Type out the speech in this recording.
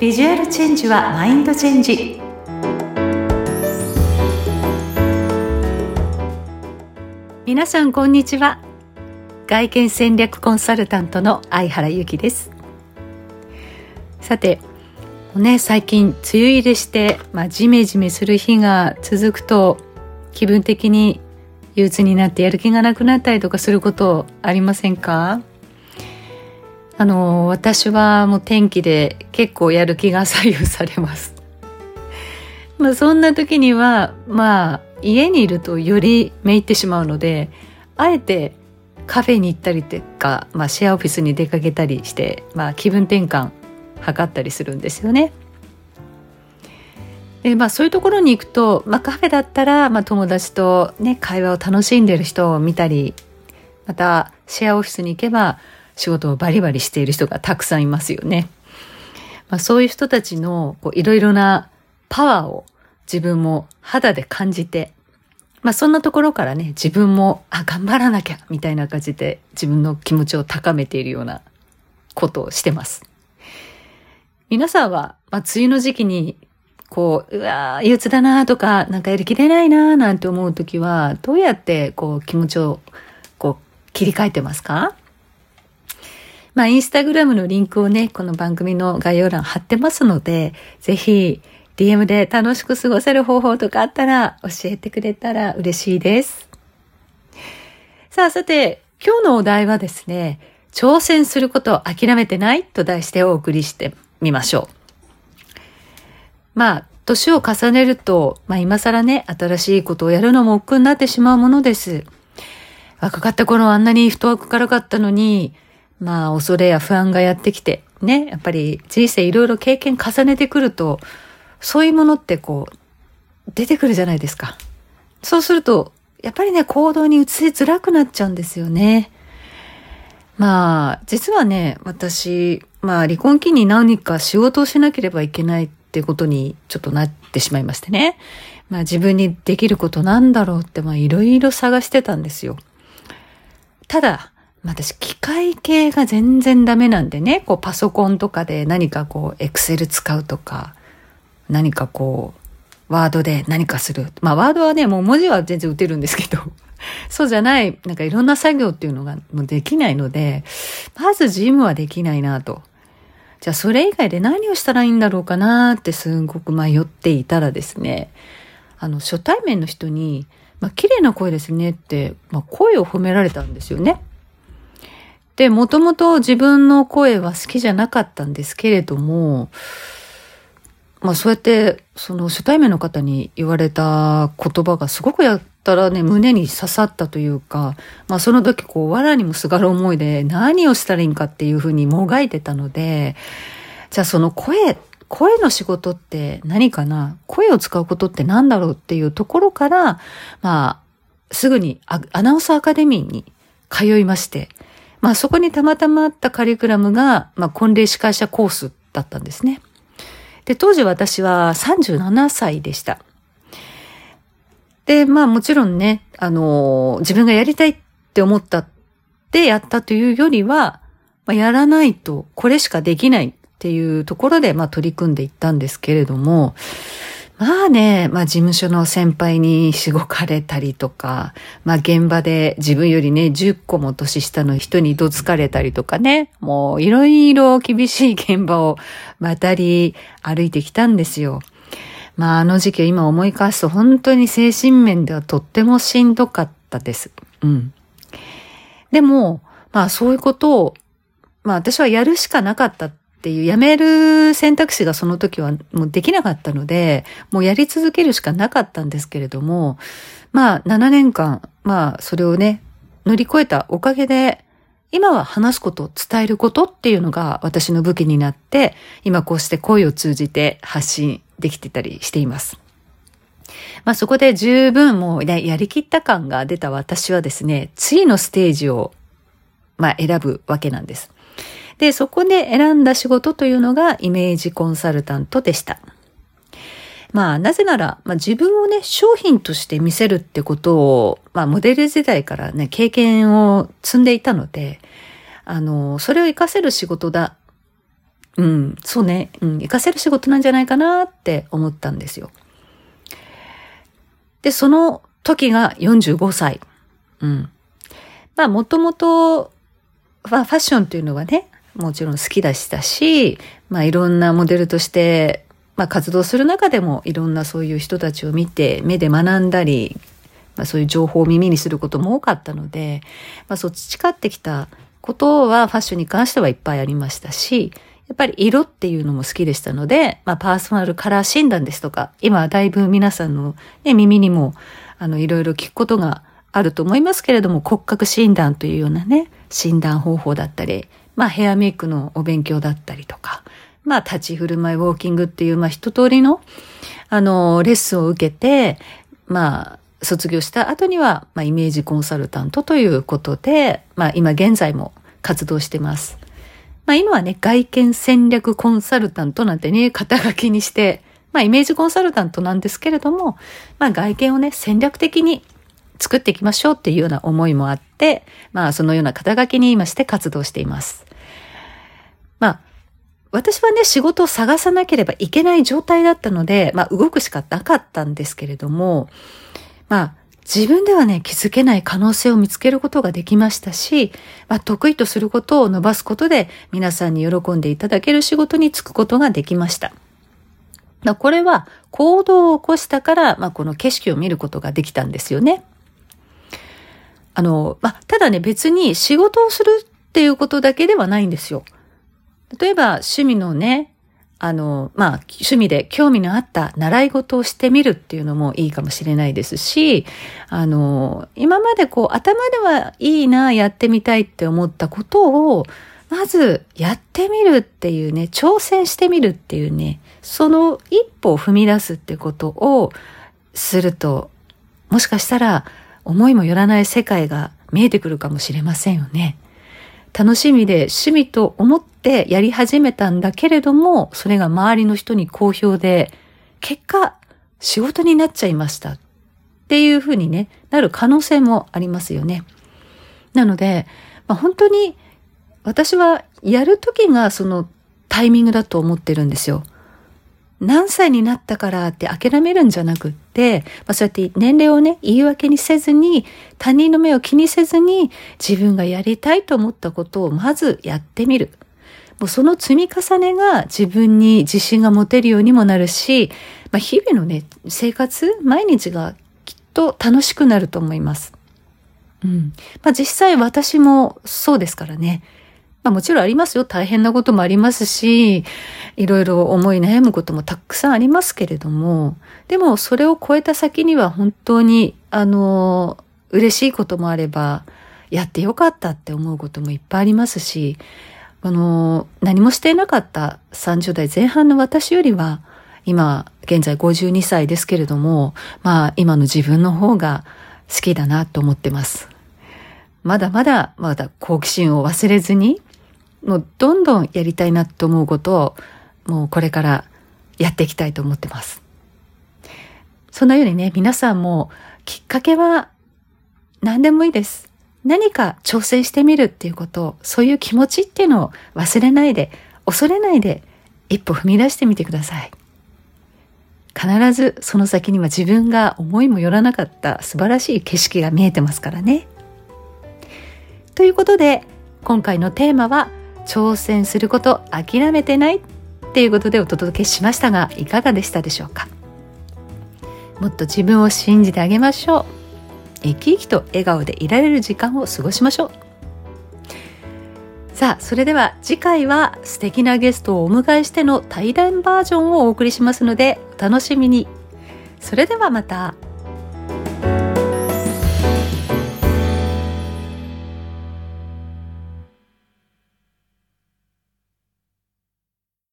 ビジュアルチェンジはマインドチェンジ。皆さんこんにちは。外見戦略コンサルタントの相原由紀です。さてね最近梅雨入りして、まあ、ジメジメする日が続くと気分的に憂鬱になってやる気がなくなったりとかすることありませんか？あの私はもう天気で結構やる気が左右されます まあそんな時にはまあ家にいるとよりめいってしまうのであえてカフェに行ったりとか、まあ、シェアオフィスに出かけたりして、まあ、気分転換図ったりするんですよね。でまあそういうところに行くと、まあ、カフェだったら、まあ、友達とね会話を楽しんでる人を見たりまたシェアオフィスに行けば仕事をバリバリしている人がたくさんいますよね。まあ、そういう人たちのいろいろなパワーを自分も肌で感じて、まあそんなところからね、自分も、あ、頑張らなきゃ、みたいな感じで自分の気持ちを高めているようなことをしてます。皆さんは、まあ、梅雨の時期にこう、うわー憂鬱だなとか、なんかやりきれないななんて思うときは、どうやってこう気持ちをこう切り替えてますか？まあ、インスタグラムのリンクをね、この番組の概要欄貼ってますので、ぜひ DM で楽しく過ごせる方法とかあったら教えてくれたら嬉しいです。さあ、さて、今日のお題はですね、挑戦することを諦めてないと題してお送りしてみましょう。まあ、年を重ねると、まあ今更ね、新しいことをやるのも億劫になってしまうものです。若かった頃あんなにフットワーク軽かったのに、まあ恐れや不安がやってきて、ね、やっぱり人生いろいろ経験重ねてくると、そういうものってこう、出てくるじゃないですか。そうすると、やっぱりね、行動に移せづらくなっちゃうんですよね。まあ、実はね、私、まあ離婚期に何か仕事をしなければいけないってことにちょっとなってしまいましてね。まあ自分にできることなんだろうってまあいろいろ探してたんですよ。ただ、私機械系が全然ダメなんでね、こうパソコンとかで何かこうエクセル使うとか、何かこうワードで何かする。まあワードはね、もう文字は全然打てるんですけど、そうじゃない、なんかいろんな作業っていうのがもうできないので、まずジムはできないなと。じゃあそれ以外で何をしたらいいんだろうかなってすごく迷っていたらですね、あの初対面の人に、まあ綺麗な声ですねって、まあ声を褒められたんですよね。で、もともと自分の声は好きじゃなかったんですけれども、まあそうやって、その初対面の方に言われた言葉がすごくやったらね、胸に刺さったというか、まあその時こう、藁にもすがる思いで何をしたらいいんかっていうふうにもがいてたので、じゃあその声、声の仕事って何かな？声を使うことって何だろうっていうところから、まあ、すぐにアナウンサーアカデミーに通いまして、まあそこにたまたまあったカリキュラムが、まあ婚礼司会者コースだったんですね。で、当時私は37歳でした。で、まあもちろんね、あの、自分がやりたいって思ったってやったというよりは、まあ、やらないとこれしかできないっていうところで、まあ取り組んでいったんですけれども、まあね、まあ事務所の先輩にしごかれたりとか、まあ現場で自分よりね、10個も年下の人にどつかれたりとかね、もういろいろ厳しい現場を渡り歩いてきたんですよ。まああの時期を今思い返すと本当に精神面ではとってもしんどかったです。うん。でも、まあそういうことを、まあ私はやるしかなかったっていう、やめる選択肢がその時はもうできなかったので、もうやり続けるしかなかったんですけれども、まあ7年間、まあそれをね、乗り越えたおかげで、今は話すこと、伝えることっていうのが私の武器になって、今こうして声を通じて発信できてたりしています。まあそこで十分もうね、やりきった感が出た私はですね、次のステージを、まあ選ぶわけなんです。で、そこで選んだ仕事というのがイメージコンサルタントでした。まあ、なぜなら、まあ、自分をね、商品として見せるってことを、まあ、モデル時代からね、経験を積んでいたので、あの、それを活かせる仕事だ、うん、そうね、うん、活かせる仕事なんじゃないかなって思ったんですよ。で、その時が45歳。うん。まあ、もともと、ファッションというのはね、もちろん好きだしたし、まあ、いろんなモデルとして、まあ、活動する中でもいろんなそういう人たちを見て、目で学んだり、まあ、そういう情報を耳にすることも多かったので、まあ、そう培ってきたことはファッションに関してはいっぱいありましたし、やっぱり色っていうのも好きでしたので、まあ、パーソナルカラー診断ですとか、今はだいぶ皆さんの、ね、耳にも、あの、いろいろ聞くことがあると思いますけれども、骨格診断というようなね、診断方法だったり、まあ、ヘアメイクのお勉強だったりとか、まあ、立ち振る舞い、ウォーキングっていう、まあ、一通りの、あの、レッスンを受けて、まあ、卒業した後には、まあ、イメージコンサルタントということで、まあ、今現在も活動してます。まあ今はね、外見戦略コンサルタントなんてね、肩書きにして、まあイメージコンサルタントなんですけれども、まあ外見をね、戦略的に作っていきましょうっていうような思いもあって、まあそのような肩書きに今して活動しています。まあ、私はね、仕事を探さなければいけない状態だったので、まあ動くしかなかったんですけれども、まあ自分ではね、気づけない可能性を見つけることができましたし、まあ、得意とすることを伸ばすことで皆さんに喜んでいただける仕事に就くことができました。まあ、これは行動を起こしたから、まあ、この景色を見ることができたんですよね。あの、まあ、ただね、別に仕事をするっていうことだけではないんですよ。例えば趣味のね、あの、まあ、趣味で興味のあった習い事をしてみるっていうのもいいかもしれないですし、あの、今までこう頭ではいいな、やってみたいって思ったことを、まずやってみるっていうね、挑戦してみるっていうね、その一歩を踏み出すってことをすると、もしかしたら思いもよらない世界が見えてくるかもしれませんよね。楽しみで趣味と思ってやり始めたんだけれども、それが周りの人に好評で、結果、仕事になっちゃいましたっていうふうにね、なる可能性もありますよね。なので、まあ、本当に私はやるときがそのタイミングだと思ってるんですよ。何歳になったからって諦めるんじゃなくって、まあ、そうやって年齢をね、言い訳にせずに、他人の目を気にせずに、自分がやりたいと思ったことをまずやってみる。もうその積み重ねが自分に自信が持てるようにもなるし、まあ、日々のね、生活、毎日がきっと楽しくなると思います。うん。まあ、実際私もそうですからね。まあもちろんありますよ。大変なこともありますし、いろいろ思い悩むこともたくさんありますけれども、でもそれを超えた先には本当に、あの、嬉しいこともあれば、やってよかったって思うこともいっぱいありますし、あの、何もしていなかった30代前半の私よりは、今、現在52歳ですけれども、まあ今の自分の方が好きだなと思ってます。まだまだ、まだ好奇心を忘れずに、もうどんどんやりたいなと思うことを、もうこれからやっていきたいと思ってます。そんなようにね、皆さんもきっかけは何でもいいです。何か挑戦してみるっていうことを、そういう気持ちっていうのを忘れないで、恐れないで一歩踏み出してみてください。必ずその先には自分が思いもよらなかった素晴らしい景色が見えてますからね。ということで、今回のテーマは挑戦すること諦めてないっていうことでお届けしましたがいかがでしたでしょうか？もっと自分を信じてあげましょう。生き生きと笑顔でいられる時間を過ごしましょう。さあそれでは次回は素敵なゲストをお迎えしての対談バージョンをお送りしますのでお楽しみに。それではまた。